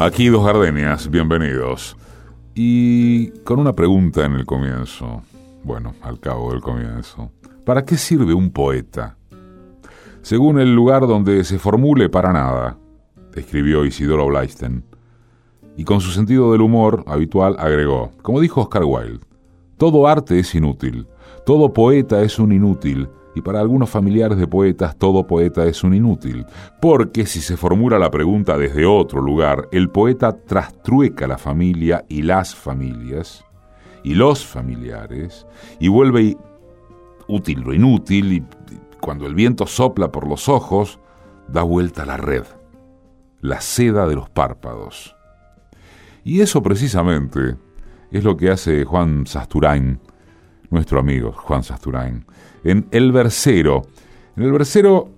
Aquí dos gardenias, bienvenidos. Y con una pregunta en el comienzo, bueno, al cabo del comienzo. ¿Para qué sirve un poeta? Según el lugar donde se formule para nada, escribió Isidoro Blaisten. Y con su sentido del humor habitual agregó, como dijo Oscar Wilde, todo arte es inútil, todo poeta es un inútil, y para algunos familiares de poetas todo poeta es un inútil, porque si se formula la pregunta desde otro lugar, el poeta trastrueca la familia y las familias, y los familiares, y vuelve útil lo inútil, y cuando el viento sopla por los ojos, da vuelta la red, la seda de los párpados. Y eso precisamente es lo que hace Juan Sasturain, nuestro amigo Juan Sasturain, en El Versero. En El Versero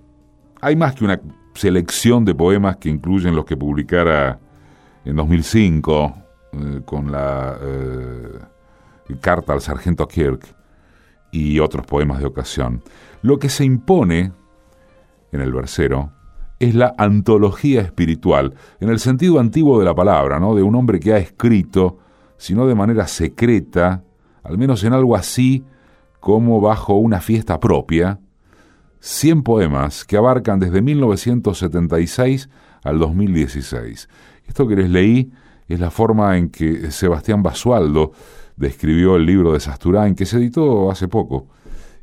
hay más que una selección de poemas que incluyen los que publicara en 2005 eh, con la eh, carta al sargento Kirk y otros poemas de ocasión. Lo que se impone en el versero es la antología espiritual, en el sentido antiguo de la palabra, ¿no? de un hombre que ha escrito, sino de manera secreta, al menos en algo así como bajo una fiesta propia, 100 poemas que abarcan desde 1976 al 2016. Esto que les leí es la forma en que Sebastián Basualdo describió el libro de Sasturain, que se editó hace poco,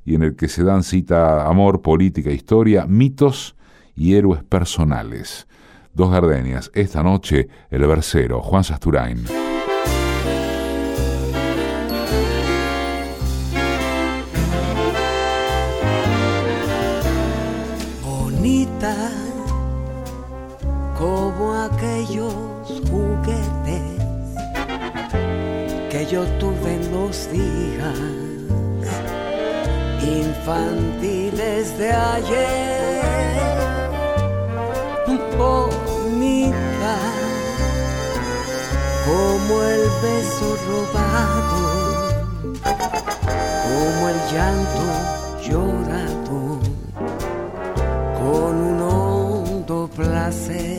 y en el que se dan cita amor, política, historia, mitos y héroes personales. Dos gardenias, esta noche el versero Juan Sasturain. Juguetes que yo tuve en los días infantiles de ayer. Bonita como el beso robado, como el llanto llorado con un hondo placer.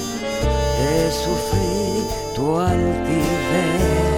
de sufrir tu altivez.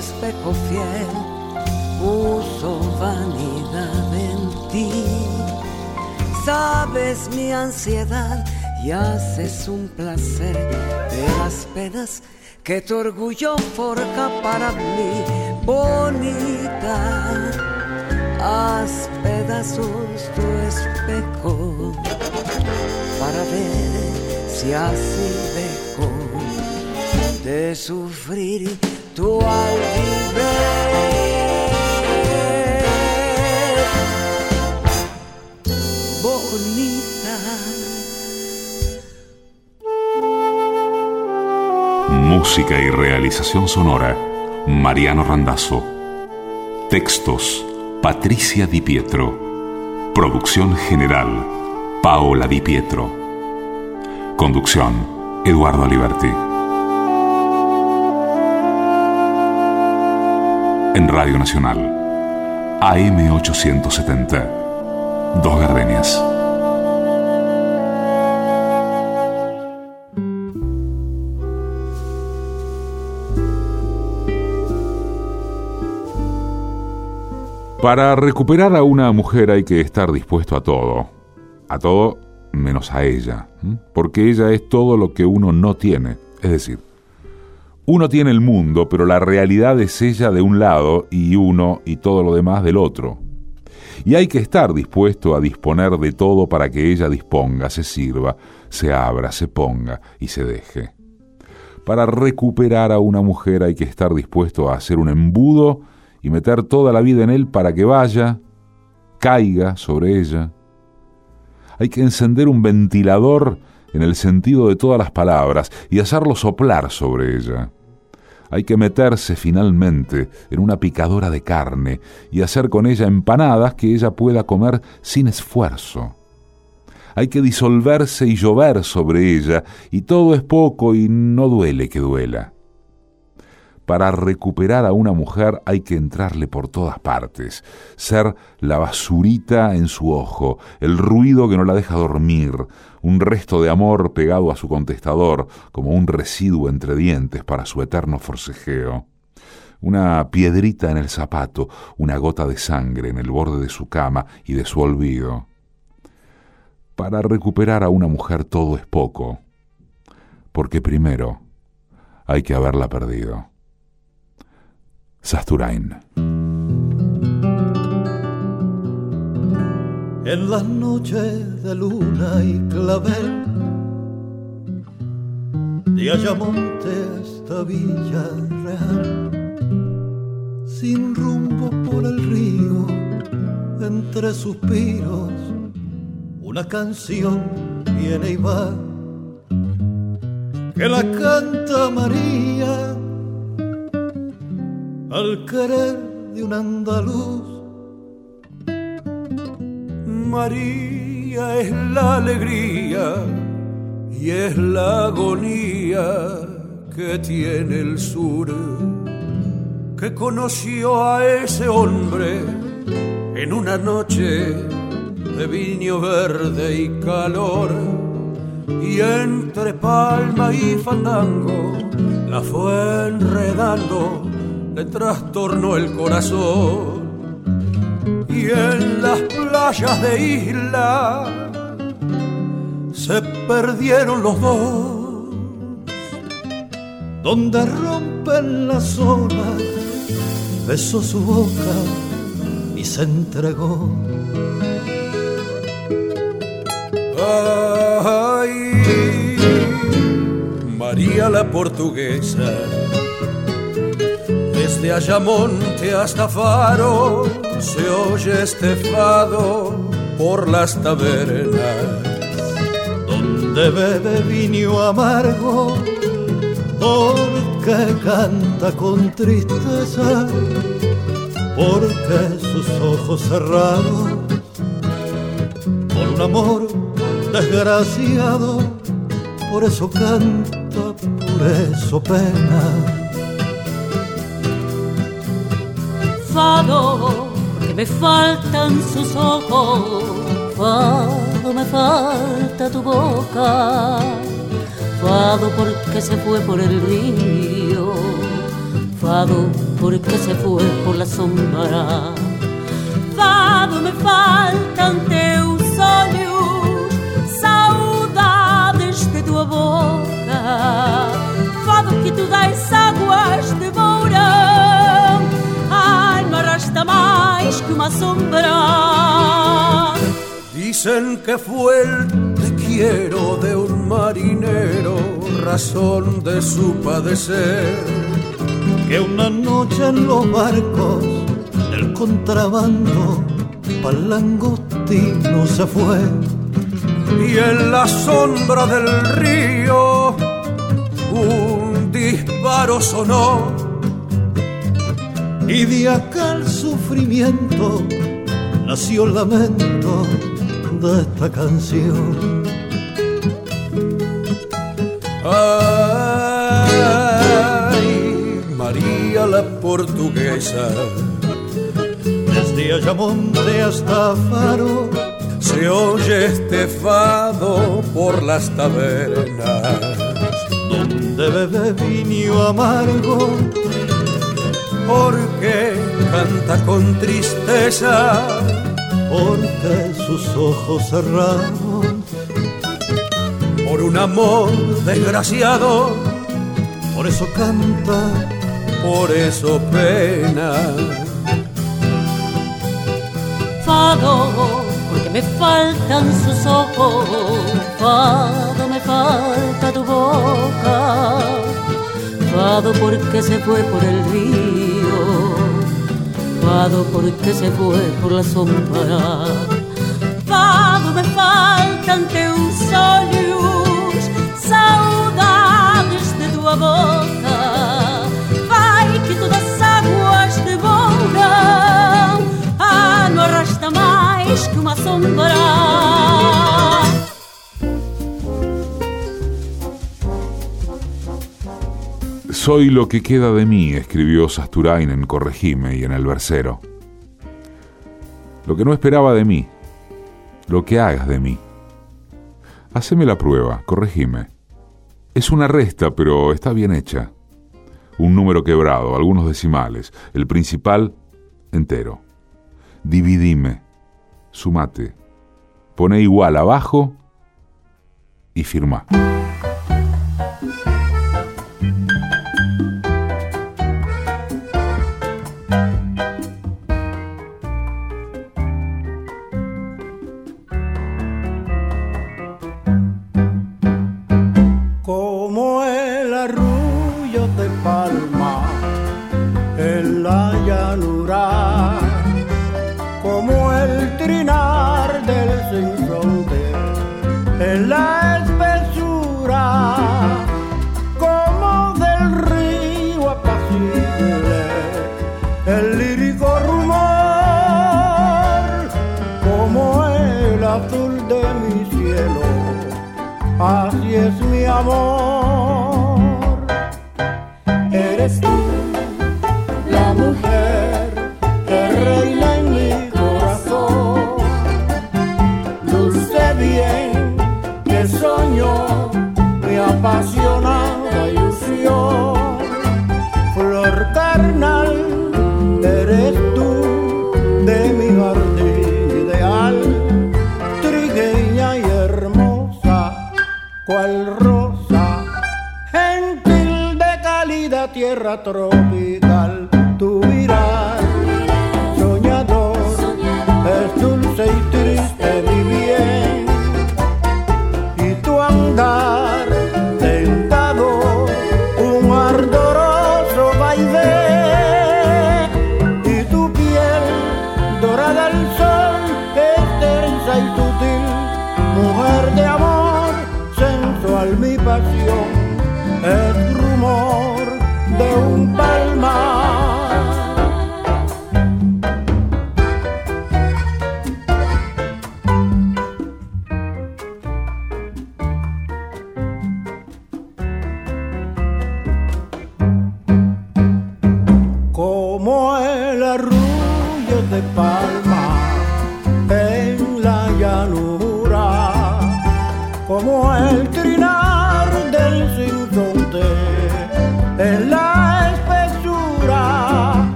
Espejo fiel puso vanidad en ti. Sabes mi ansiedad y haces un placer de las penas que tu orgullo forja para mí, bonita. Haz pedazos tu espejo para ver si así dejo de sufrir Bonita. Música y realización sonora, Mariano Randazzo. Textos, Patricia Di Pietro. Producción general, Paola Di Pietro. Conducción, Eduardo Aliberti. en Radio Nacional. AM870. Dos Gardenias. Para recuperar a una mujer hay que estar dispuesto a todo. A todo menos a ella. Porque ella es todo lo que uno no tiene. Es decir, uno tiene el mundo, pero la realidad es ella de un lado y uno y todo lo demás del otro. Y hay que estar dispuesto a disponer de todo para que ella disponga, se sirva, se abra, se ponga y se deje. Para recuperar a una mujer hay que estar dispuesto a hacer un embudo y meter toda la vida en él para que vaya, caiga sobre ella. Hay que encender un ventilador en el sentido de todas las palabras y hacerlo soplar sobre ella. Hay que meterse finalmente en una picadora de carne y hacer con ella empanadas que ella pueda comer sin esfuerzo. Hay que disolverse y llover sobre ella, y todo es poco y no duele que duela. Para recuperar a una mujer hay que entrarle por todas partes, ser la basurita en su ojo, el ruido que no la deja dormir, un resto de amor pegado a su contestador, como un residuo entre dientes para su eterno forcejeo. Una piedrita en el zapato, una gota de sangre en el borde de su cama y de su olvido. Para recuperar a una mujer todo es poco, porque primero hay que haberla perdido. Sasturain. En las noches de luna y clavel, de Ayamonte hasta Villa Real, sin rumbo por el río, entre suspiros, una canción viene y va, que la canta María al querer de un andaluz. María es la alegría y es la agonía que tiene el sur, que conoció a ese hombre en una noche de viño verde y calor, y entre palma y fandango la fue enredando le trastornó el corazón. Y en las playas de isla se perdieron los dos. Donde rompen las olas, besó su boca y se entregó. Ay, María la portuguesa desde Ayamonte hasta Faro se oye este fado por las tabernas. Donde bebe vino amargo, porque canta con tristeza, porque sus ojos cerrados, por un amor desgraciado, por eso canta, por eso pena fado, porque me faltan sus ojos, fado, me falta tu boca, fado porque se fue por el río, fado porque se fue por la sombra, fado me faltan teus olhos, saudades de tua boca, fado que tu dais más que una sombra. Dicen que fue el te quiero de un marinero, razón de su padecer. Que una noche en los barcos del contrabando pa'l langostino se fue. Y en la sombra del río un disparo sonó y de acá el sufrimiento nació el lamento de esta canción. Ay, María la portuguesa, desde Ayamonte hasta Faro, se oye este fado por las tabernas, donde bebe vino amargo porque canta con tristeza, porque sus ojos cerraron por un amor desgraciado, por eso canta, por eso pena. Fado, porque me faltan sus ojos, Fado, me falta tu boca. Fado porque se fue por el río, Porque se fue por la sombra. Fado me faltan teus olhos, Soy lo que queda de mí, escribió Sasturain en Corregime y en El Versero. Lo que no esperaba de mí, lo que hagas de mí. Haceme la prueba, corregime. Es una resta, pero está bien hecha. Un número quebrado, algunos decimales, el principal entero. Dividime, sumate, pone igual abajo y firma.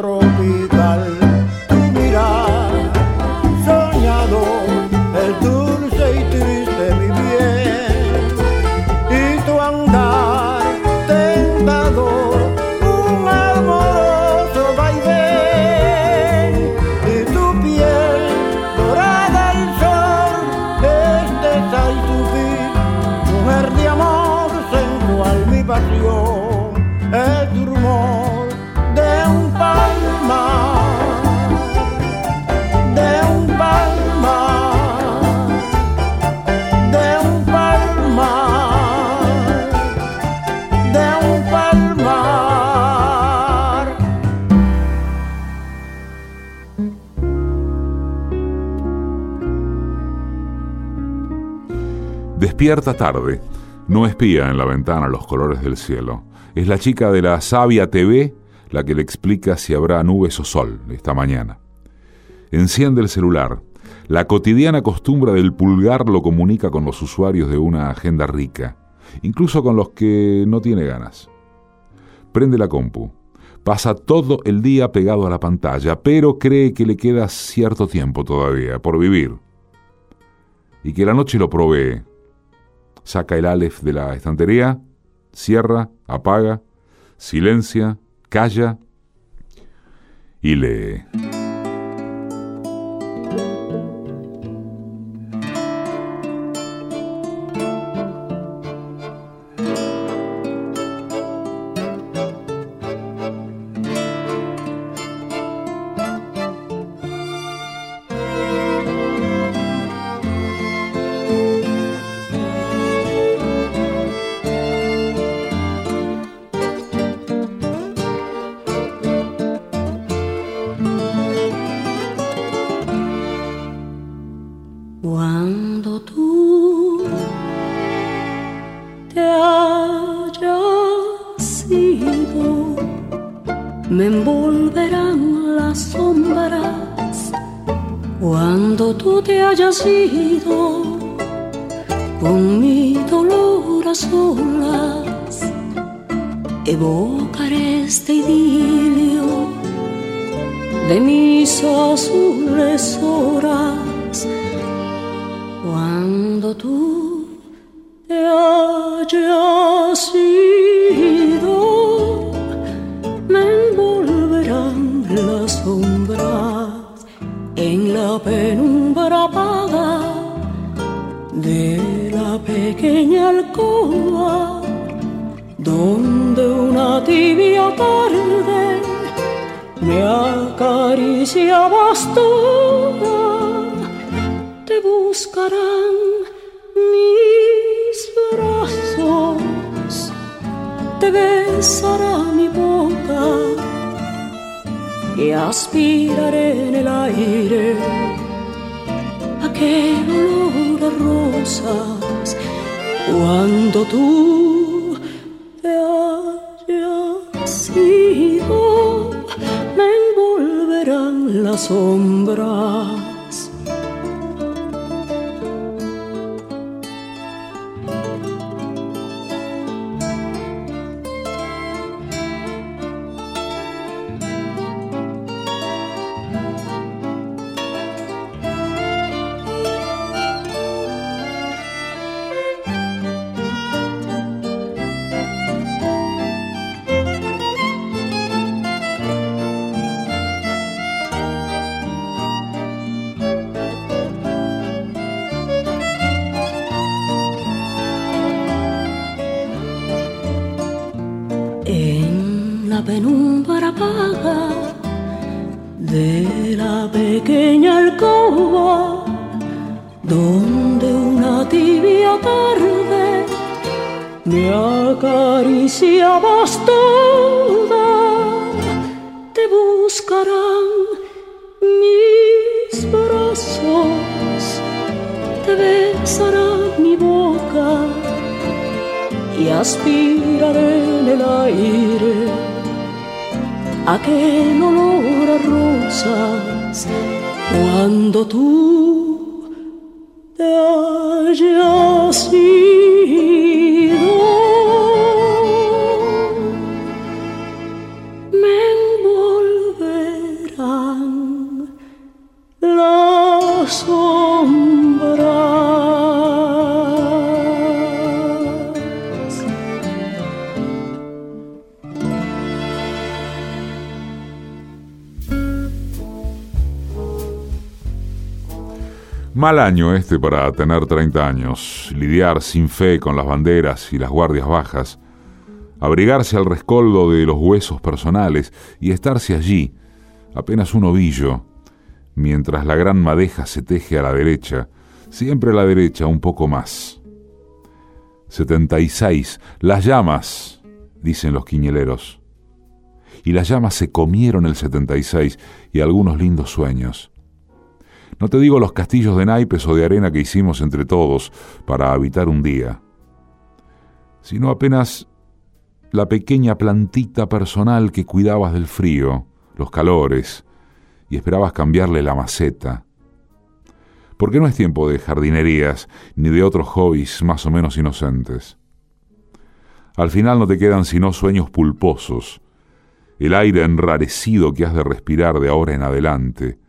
otro Despierta tarde, no espía en la ventana los colores del cielo. Es la chica de la Sabia TV la que le explica si habrá nubes o sol esta mañana. Enciende el celular. La cotidiana costumbre del pulgar lo comunica con los usuarios de una agenda rica, incluso con los que no tiene ganas. Prende la compu. Pasa todo el día pegado a la pantalla, pero cree que le queda cierto tiempo todavía por vivir. Y que la noche lo provee. Saca el Aleph de la estantería, cierra, apaga, silencia, calla y lee. buscarán mis brazos, te besará mi boca y aspiraré en el aire aquel olor a rosas cuando tú te hayas ido me envolverán la sombra da jacinta. Mal año este para tener 30 años, lidiar sin fe con las banderas y las guardias bajas, abrigarse al rescoldo de los huesos personales y estarse allí, apenas un ovillo, mientras la gran madeja se teje a la derecha, siempre a la derecha un poco más. 76. Las llamas, dicen los quiñeleros. Y las llamas se comieron el 76 y algunos lindos sueños. No te digo los castillos de naipes o de arena que hicimos entre todos para habitar un día, sino apenas la pequeña plantita personal que cuidabas del frío, los calores, y esperabas cambiarle la maceta. Porque no es tiempo de jardinerías ni de otros hobbies más o menos inocentes. Al final no te quedan sino sueños pulposos, el aire enrarecido que has de respirar de ahora en adelante,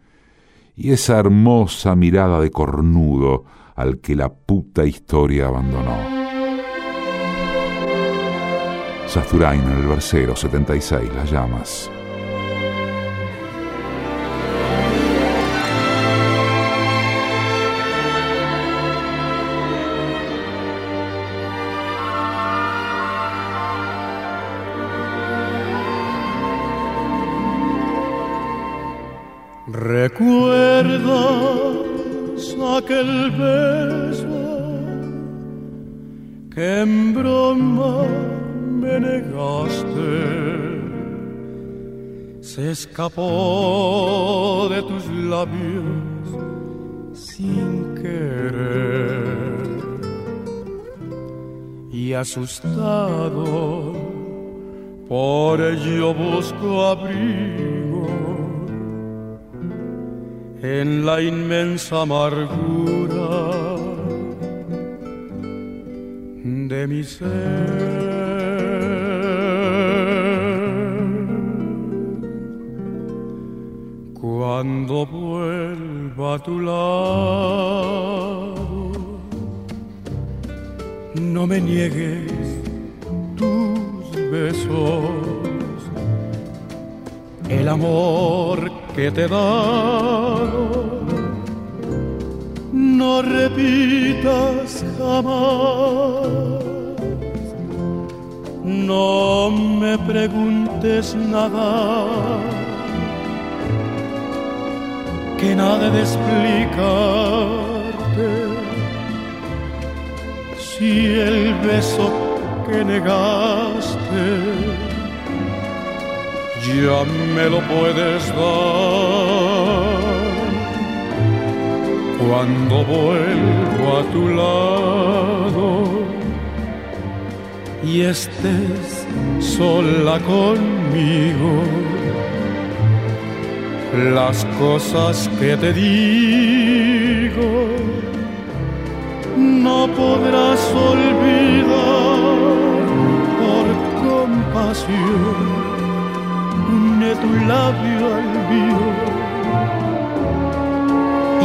y esa hermosa mirada de cornudo al que la puta historia abandonó. Sasturain en el versero 76, Las llamas. ¿Recuerdas aquel beso que en broma me negaste? Se escapó de tus labios sin querer y asustado por ello busco abrigo en la inmensa amargura de mi ser. Cuando vuelva a tu lado, no me niegues tus besos, el amor que te he. No repitas jamás, no me preguntes nada, que nada de explicarte. Si el beso que negaste ya me lo puedes dar. Cuando vuelvo a tu lado y estés sola conmigo, las cosas que te digo no podrás olvidar por compasión une tu labio al mío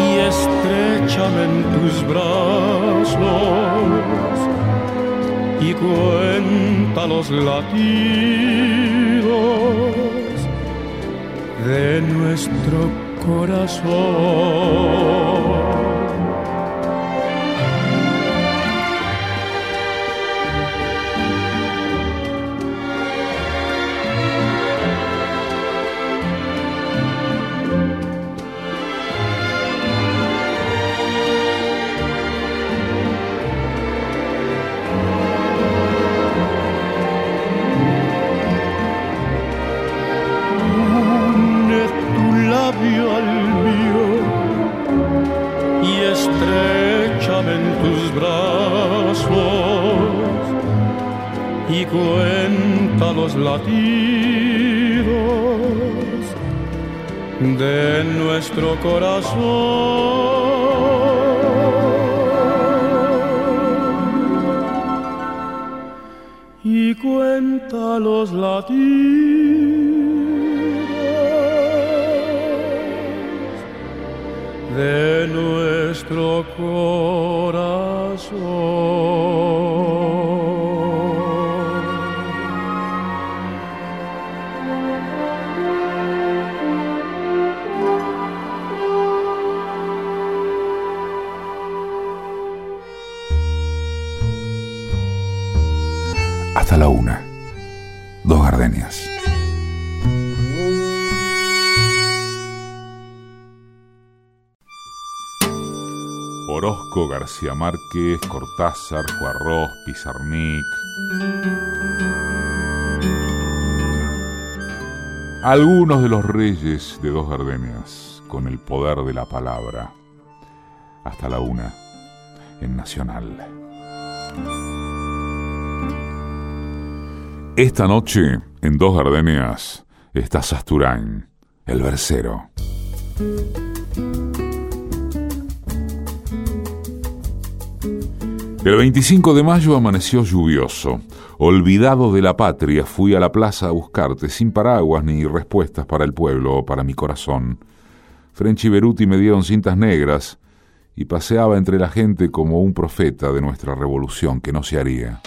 y estrechame en tus brazos y cuenta los latidos de nuestro corazón. De nuestro corazón. Y cuenta los latidos de nuestro corazón. Hasta la una. Dos gardenias. Orozco, García Márquez, Cortázar, Juarros, Pizarnik. Algunos de los reyes de dos gardenias con el poder de la palabra. Hasta la una, en Nacional. Esta noche, en Dos Gardenias, está Sasturain, el versero. El 25 de mayo amaneció lluvioso. Olvidado de la patria, fui a la plaza a buscarte, sin paraguas ni respuestas para el pueblo o para mi corazón. French y Beruti me dieron cintas negras y paseaba entre la gente como un profeta de nuestra revolución que no se haría.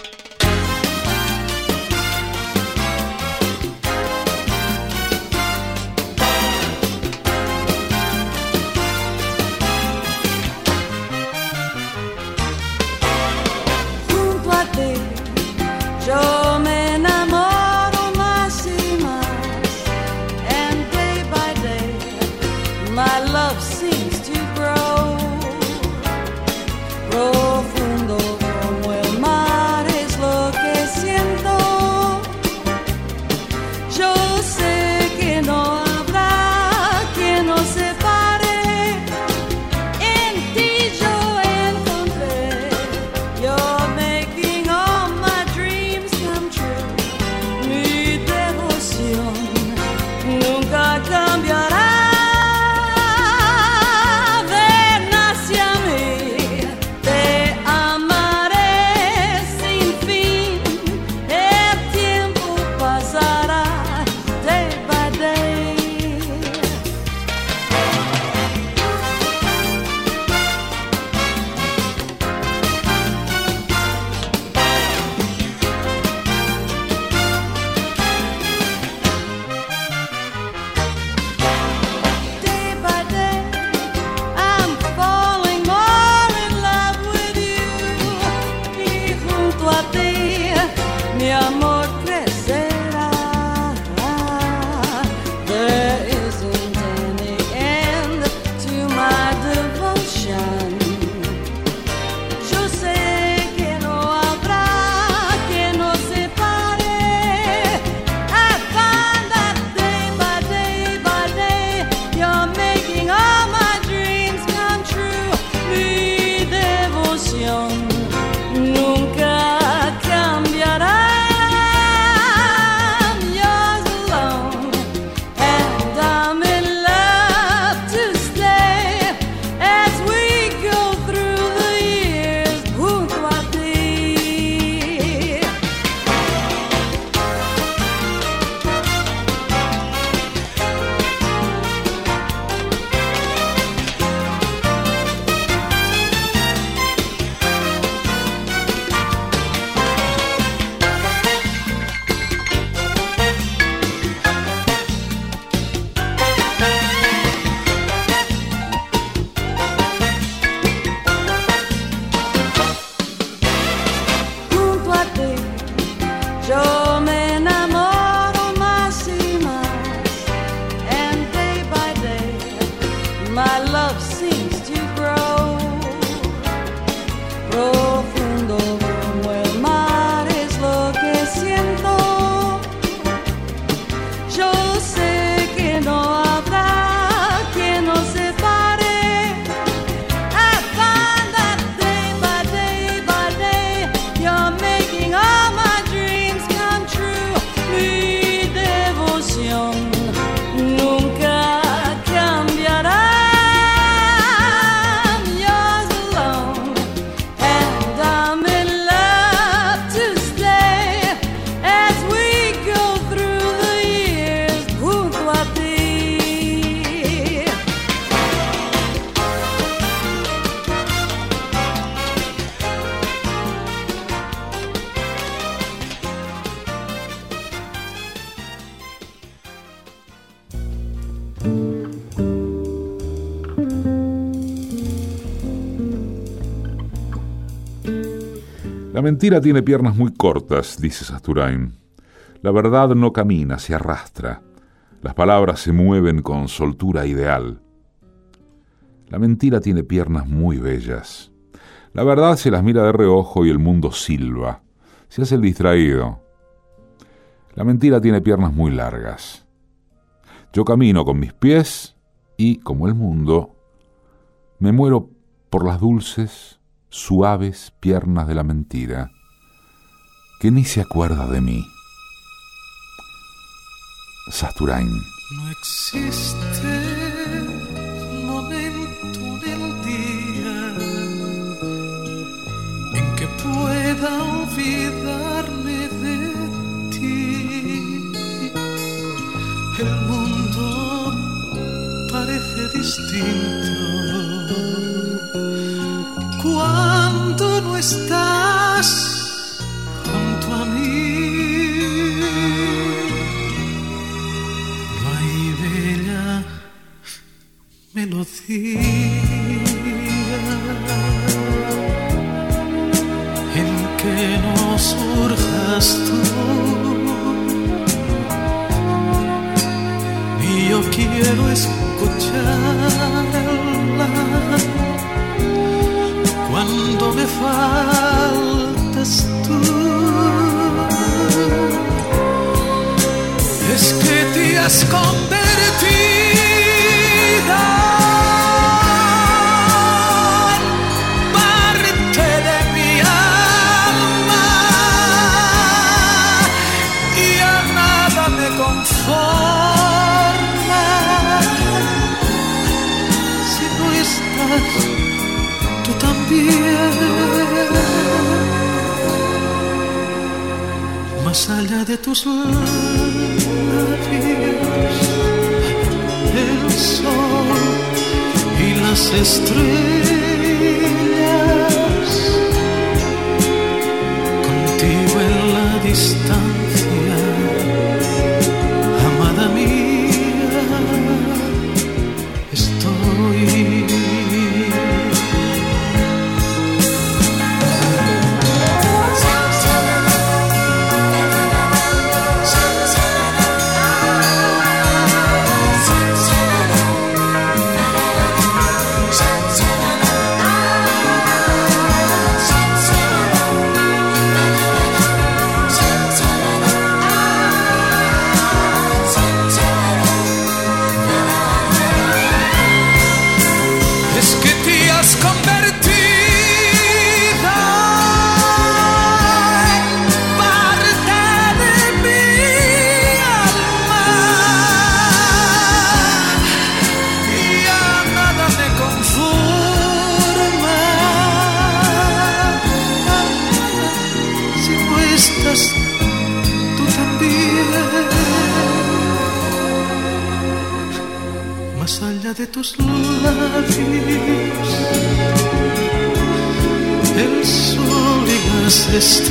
Mentira tiene piernas muy cortas, dice Sasturain. La verdad no camina, se arrastra. Las palabras se mueven con soltura ideal. La mentira tiene piernas muy bellas. La verdad se las mira de reojo y el mundo silba. Se hace el distraído. La mentira tiene piernas muy largas. Yo camino con mis pies Y, como el mundo, me muero por las dulces, suaves piernas de la mentira, que ni se acuerda de mí. Sasturain. No existe momento del día en que pueda olvidarme de ti. El mundo parece distinto estás junto a mí. No hay bella melodía en que no surjas tú. Y yo quiero escucharla faltas tú. Es que te has convertido en Más allá de tus labios, el sol y las estrellas. Contigo en la distancia, tus labios, el sol y las estrellas,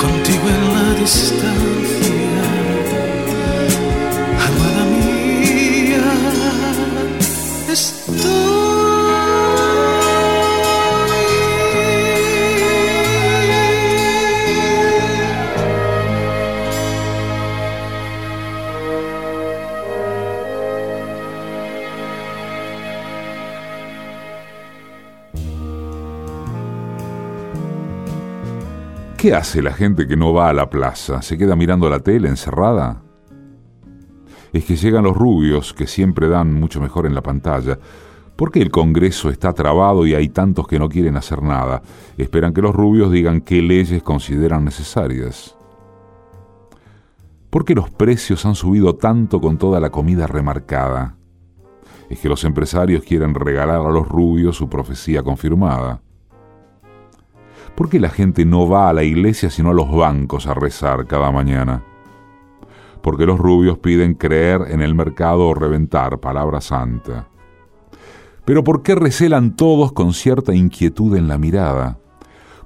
contigo en la distancia, ¿Qué hace la gente que no va a la plaza? ¿Se queda mirando la tele encerrada? Es que llegan los rubios, que siempre dan mucho mejor en la pantalla. ¿Por qué el Congreso está trabado y hay tantos que no quieren hacer nada? Esperan que los rubios digan qué leyes consideran necesarias. ¿Por qué los precios han subido tanto con toda la comida remarcada? Es que los empresarios quieren regalar a los rubios su profecía confirmada. ¿Por qué la gente no va a la iglesia sino a los bancos a rezar cada mañana? Porque los rubios piden creer en el mercado o reventar, palabra santa. Pero ¿por qué recelan todos con cierta inquietud en la mirada?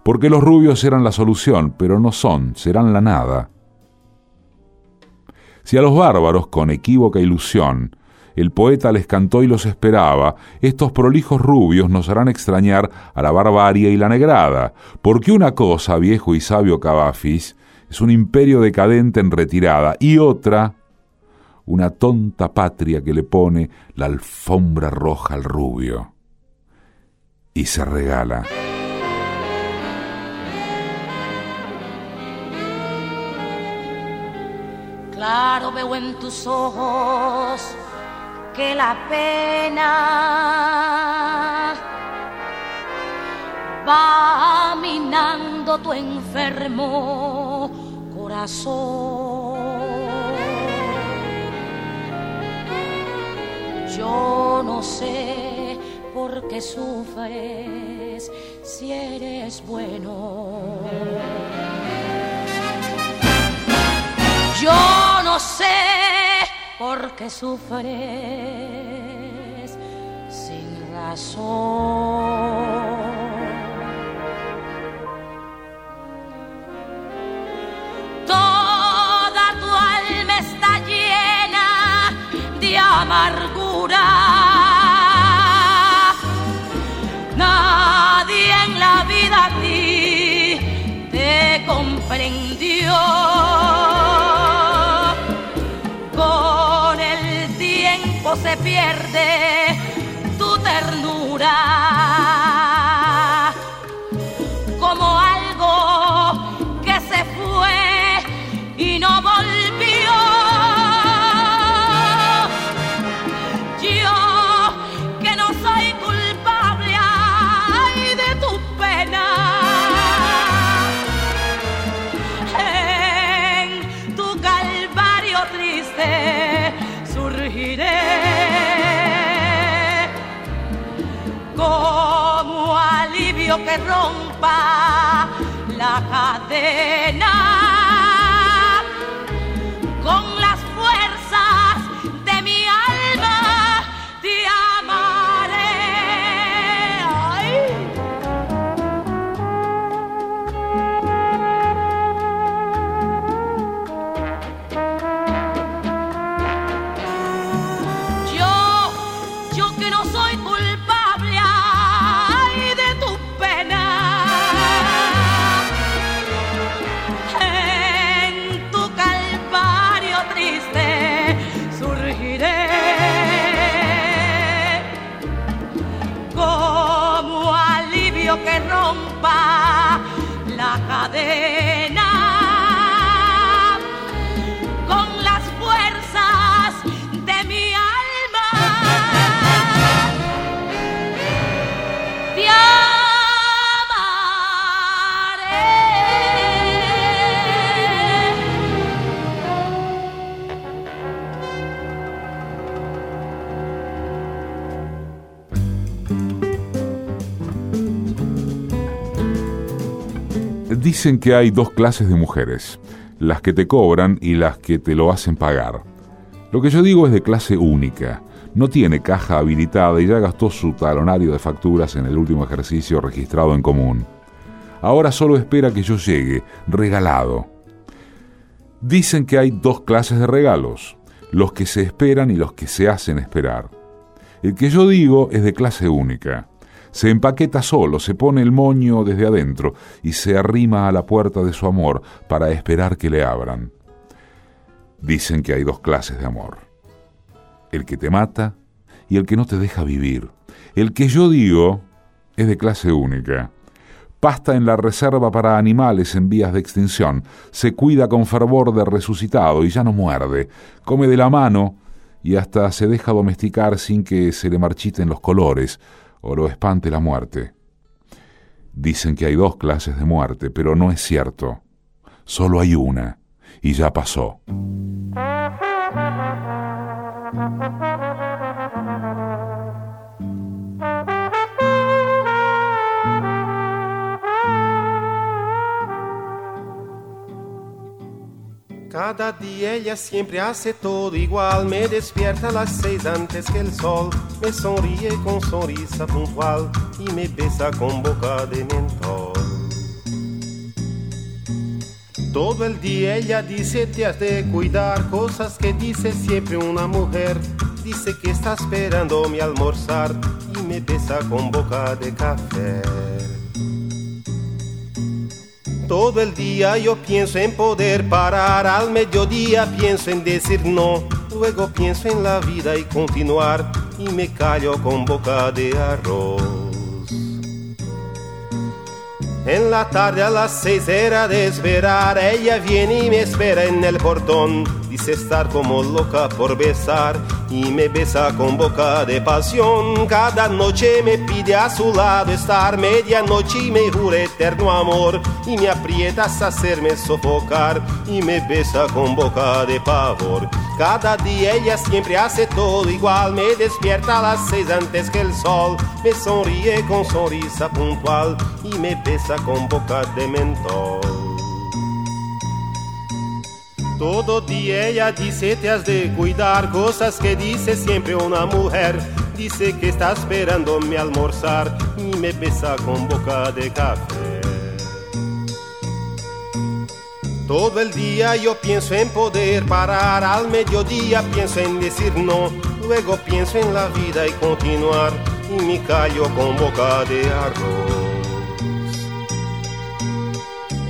Porque los rubios eran la solución, pero no son, serán la nada. Si a los bárbaros, con equívoca ilusión, el poeta les cantó y los esperaba, estos prolijos rubios nos harán extrañar a la barbarie y la negrada, porque una cosa, viejo y sabio Cavafis, es un imperio decadente en retirada, y otra, una tonta patria que le pone la alfombra roja al rubio. Y se regala. Claro veo en tus ojos que la pena va minando tu enfermo corazón. Yo no sé por qué sufres si eres bueno. Yo por qué sufres sin razón. Toda tu alma está llena de amargura. Nadie en la vida a ti te comprendió. olvidar. Que rompa la cadena Dicen que hay dos clases de mujeres, las que te cobran y las que te lo hacen pagar. Lo que yo digo es de clase única. No tiene caja habilitada y ya gastó su talonario de facturas en el último ejercicio registrado en común. Ahora solo espera que yo llegue, regalado. Dicen que hay dos clases de regalos, los que se esperan y los que se hacen esperar. El que yo digo es de clase única. Se empaqueta solo, se pone el moño desde adentro y se arrima a la puerta de su amor para esperar que le abran. Dicen que hay dos clases de amor. El que te mata y el que no te deja vivir. El que yo digo es de clase única. Pasta en la reserva para animales en vías de extinción. Se cuida con fervor de resucitado y ya no muerde. Come de la mano y hasta se deja domesticar sin que se le marchiten los colores o lo espante la muerte. Dicen que hay dos clases de muerte, pero no es cierto. Solo hay una, y ya pasó. Cada día ella siempre hace todo igual, me despierta a las seis antes que el sol, me sonríe con sonrisa puntual y me besa con boca de mentol. Todo el día ella dice te has de cuidar, cosas que dice siempre una mujer, dice que está esperando mi almorzar y me besa con boca de café. Todo el día yo pienso en poder parar, al mediodía pienso en decir no, luego pienso en la vida y continuar y me callo con boca de arroz. En la tarde a las seis era de esperar, ella viene y me espera en el portón. Dice estar como loca por besar y me besa con boca de pasión. Cada noche me pide a su lado estar, medianoche y me jura eterno amor. Y me aprieta hasta hacerme sofocar y me besa con boca de pavor. Cada día ella siempre hace todo igual, me despierta a las seis antes que el sol, me sonríe con sonrisa puntual y me besa con boca de mentol. Todo día ella dice te has de cuidar, cosas que dice siempre una mujer. Dice que está esperando mi almorzar y me besa con boca de café. Todo el día yo pienso en poder parar, al mediodía pienso en decir no, luego pienso en la vida y continuar y me callo con boca de arroz.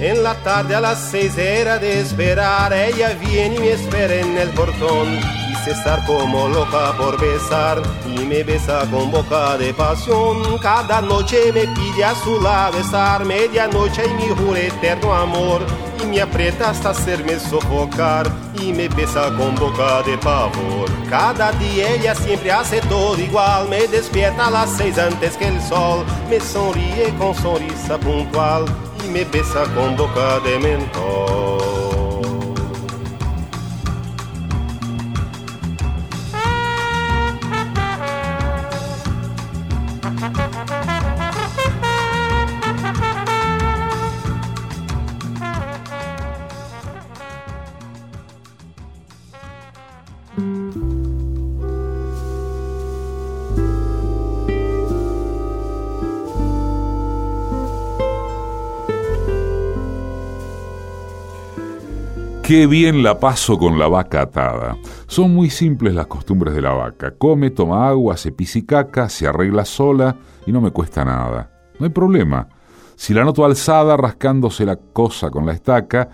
En la tarde a las seis era de esperar, ella viene y me espera en el portón. Dice estar como loca por besar y me besa con boca de pasión. Cada noche me pide a su lado estar, medianoche y mi jura eterno amor. Y me aprieta hasta hacerme sofocar y me besa con boca de pavor. Cada día ella siempre hace todo igual, me despierta a las seis antes que el sol, me sonríe con sonrisa puntual y me besa con boca de mentol. Qué bien la paso con la vaca atada. Son muy simples las costumbres de la vaca. Come, toma agua, se pisicaca, se arregla sola y no me cuesta nada. No hay problema. Si la noto alzada rascándose la cosa con la estaca,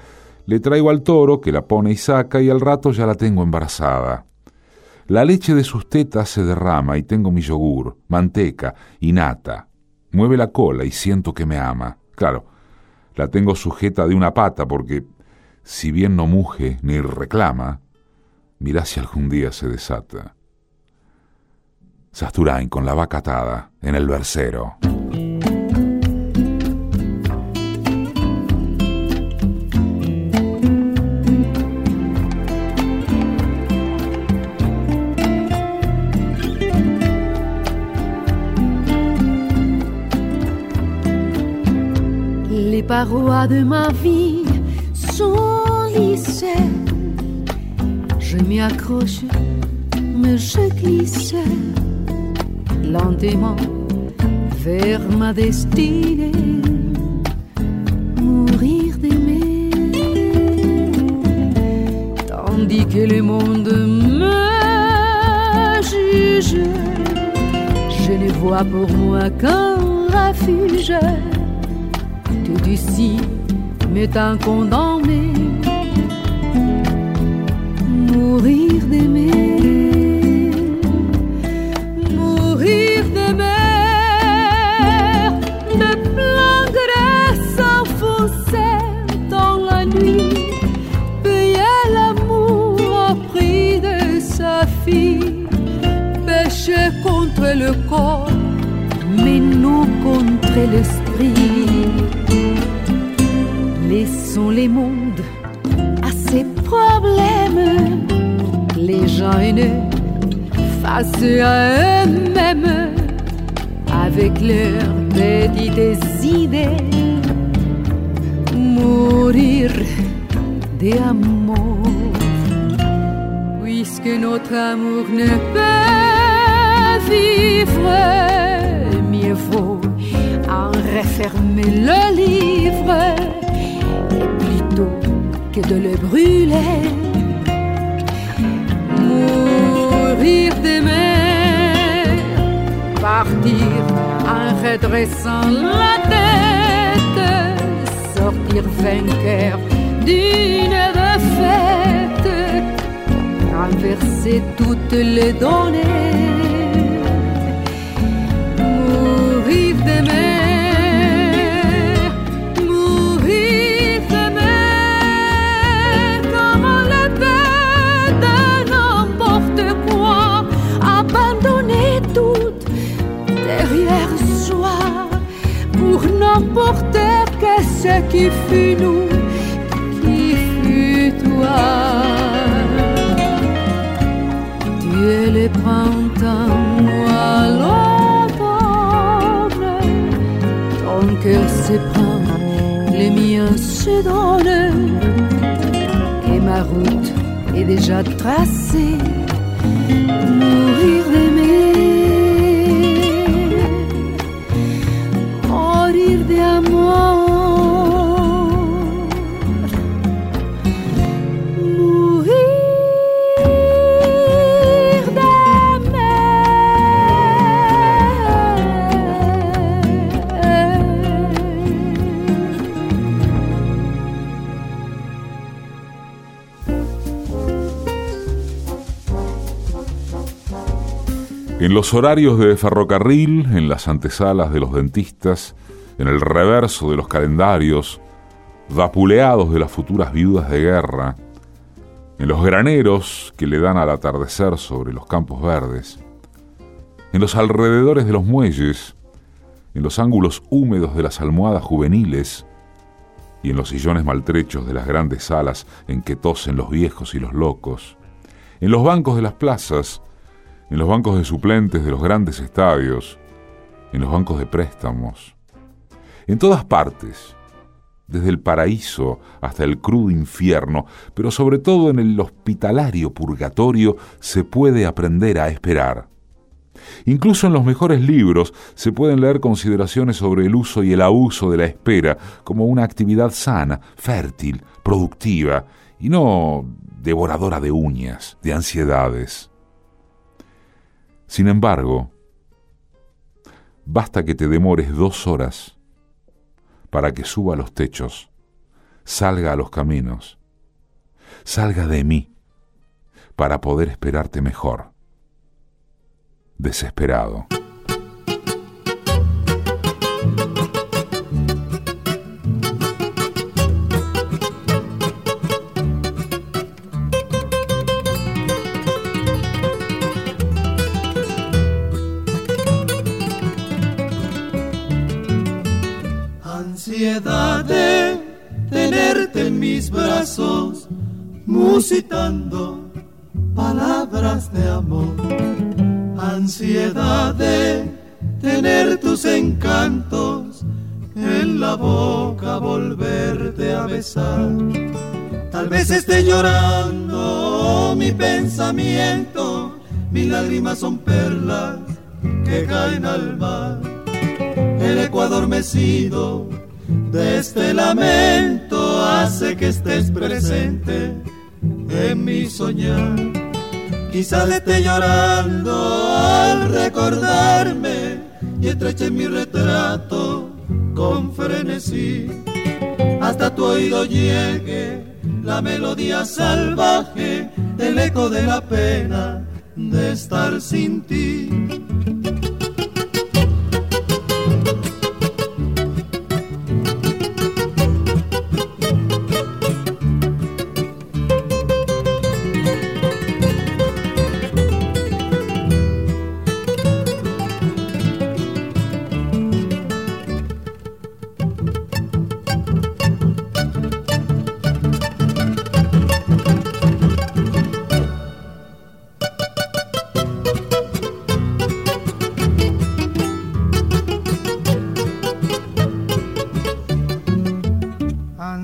le traigo al toro que la pone y saca y al rato ya la tengo embarazada. La leche de sus tetas se derrama y tengo mi yogur, manteca y nata. Mueve la cola y siento que me ama. Claro, la tengo sujeta de una pata porque si bien no muge ni reclama, mirá si algún día se desata. Sasturain con la vaca atada en el versero. Les parois de ma vie Je m'y accroche, mais je glisse lentement vers ma destinée. Mourir d'aimer, tandis que le monde me juge. Je ne vois pour moi qu'un refuge. Tout ici m'étant condamné. Mourir d'aimer, mourir d'aimer, de pleurer s'enfoncer dans la nuit, payer l'amour au prix de sa fille, pécher contre le corps, mais non contre l'esprit. Laissons les mondes à ses problèmes, les gens haineux face à eux-mêmes, avec leurs petites idées, mourir d'amour, puisque notre amour ne peut vivre, mieux vaut en refermer le livre que de le brûler, mourir d'aimer, partir en redressant la tête, sortir vainqueur d'une défaite, renverser toutes les données, qu'est-ce qui fut nous, qui fut toi. Es le printemps, moi l'automne, ton cœur s'éprend, les miens se donnent, et ma route est déjà tracée, mourir los horarios de ferrocarril, en las antesalas de los dentistas, en el reverso de los calendarios, vapuleados de las futuras viudas de guerra, en los graneros que le dan al atardecer sobre los campos verdes, en los alrededores de los muelles, en los ángulos húmedos de las almohadas juveniles y en los sillones maltrechos de las grandes salas en que tosen los viejos y los locos, en los bancos de las plazas, en los bancos de suplentes de los grandes estadios, en los bancos de préstamos, en todas partes, desde el paraíso hasta el crudo infierno, pero sobre todo en el hospitalario purgatorio, se puede aprender a esperar. Incluso en los mejores libros se pueden leer consideraciones sobre el uso y el abuso de la espera como una actividad sana, fértil, productiva y no devoradora de uñas, de ansiedades. Sin embargo, basta que te demores dos horas para que suba a los techos, salga a los caminos, salga de mí, para poder esperarte mejor. Desesperado. Vez esté llorando mi pensamiento, mis lágrimas son perlas que caen al mar. El ecuador mecido de este lamento hace que estés presente en mi soñar. Quizás esté llorando al recordarme y estreche mi retrato con frenesí. Hasta tu oído llegue la melodía salvaje, el eco de la pena de estar sin ti.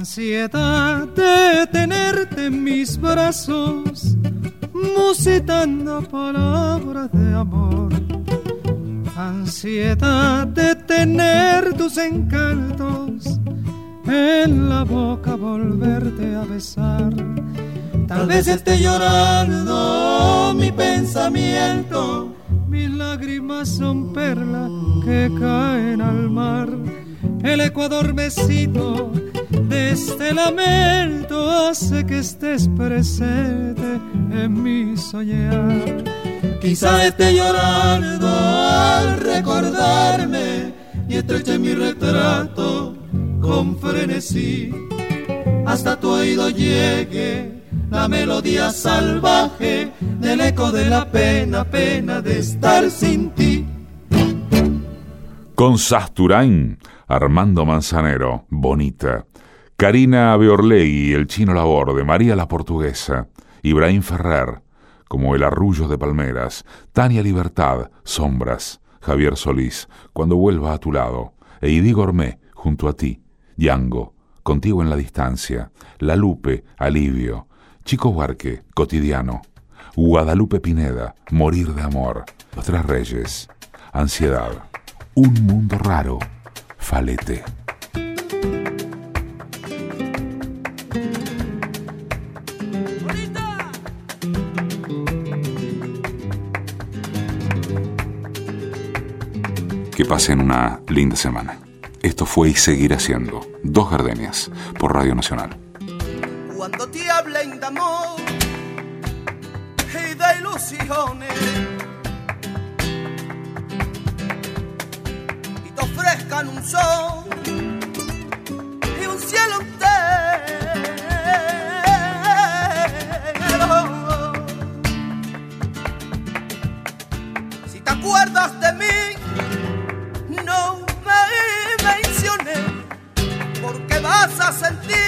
De tenerte en mis brazos, musitando palabras de amor. Ansiedad de tener tus encantos en la boca, volverte a besar. Tal vez esté llorando mi pensamiento, mis lágrimas son perlas que caen al mar. El ecuador mesito de este lamento hace que estés presente en mi soñar. Quizá esté llorando al recordarme y estreche mi retrato con frenesí. Hasta tu oído llegue la melodía salvaje del eco de la pena, pena de estar sin ti. Con Sasturain, Armando Manzanero, Bonita. Karina Beorlegui, El Chino Laborde, María la Portuguesa, Ibrahim Ferrer, como El Arrullo de Palmeras, Tania Libertad, Sombras, Javier Solís, Cuando vuelva a tu lado, e Idi Gourmet, junto a ti, Yango, Contigo en la distancia, La Lupe, Alivio, Chico Huarque, Cotidiano, Guadalupe Pineda, Morir de Amor, Los Tres Reyes, Ansiedad, Un Mundo Raro, Falete. Pasen una linda semana. Esto fue y seguirá siendo Dos Gardenias por Radio Nacional. Cuando te hablen de amor y de ilusiones y te ofrezcan un sol sentir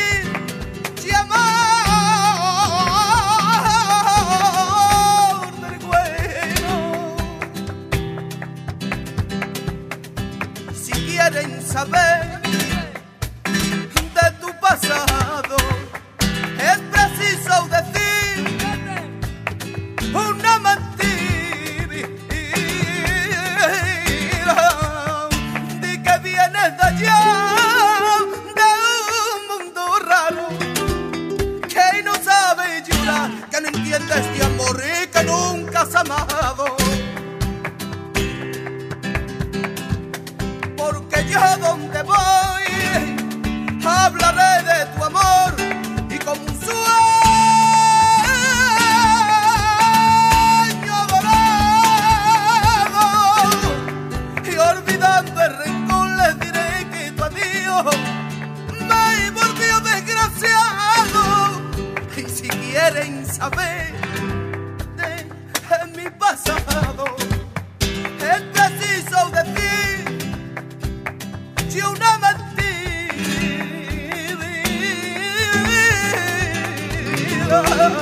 mentira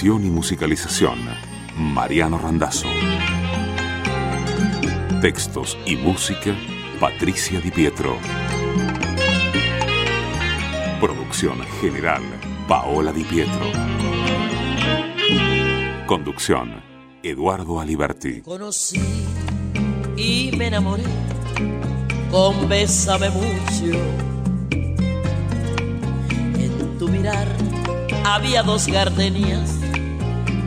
Y musicalización, Mariano Randazzo. Textos y música, Patricia Di Pietro. Producción general, Paola Di Pietro. Conducción, Eduardo Aliberti. Conocí y me enamoré con Bésame mucho. En tu mirar había dos gardenias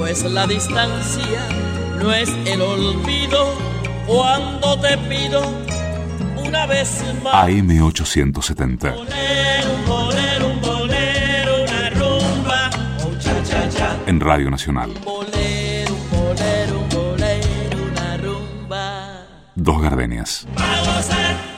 pues la distancia no es el olvido cuando te pido una vez más. AM870. Un bolero, un bolero, una rumba, oh, cha, cha, cha. En Radio Nacional. Un bolero, un bolero, un bolero, una rumba. Dos gardenias. Para gozar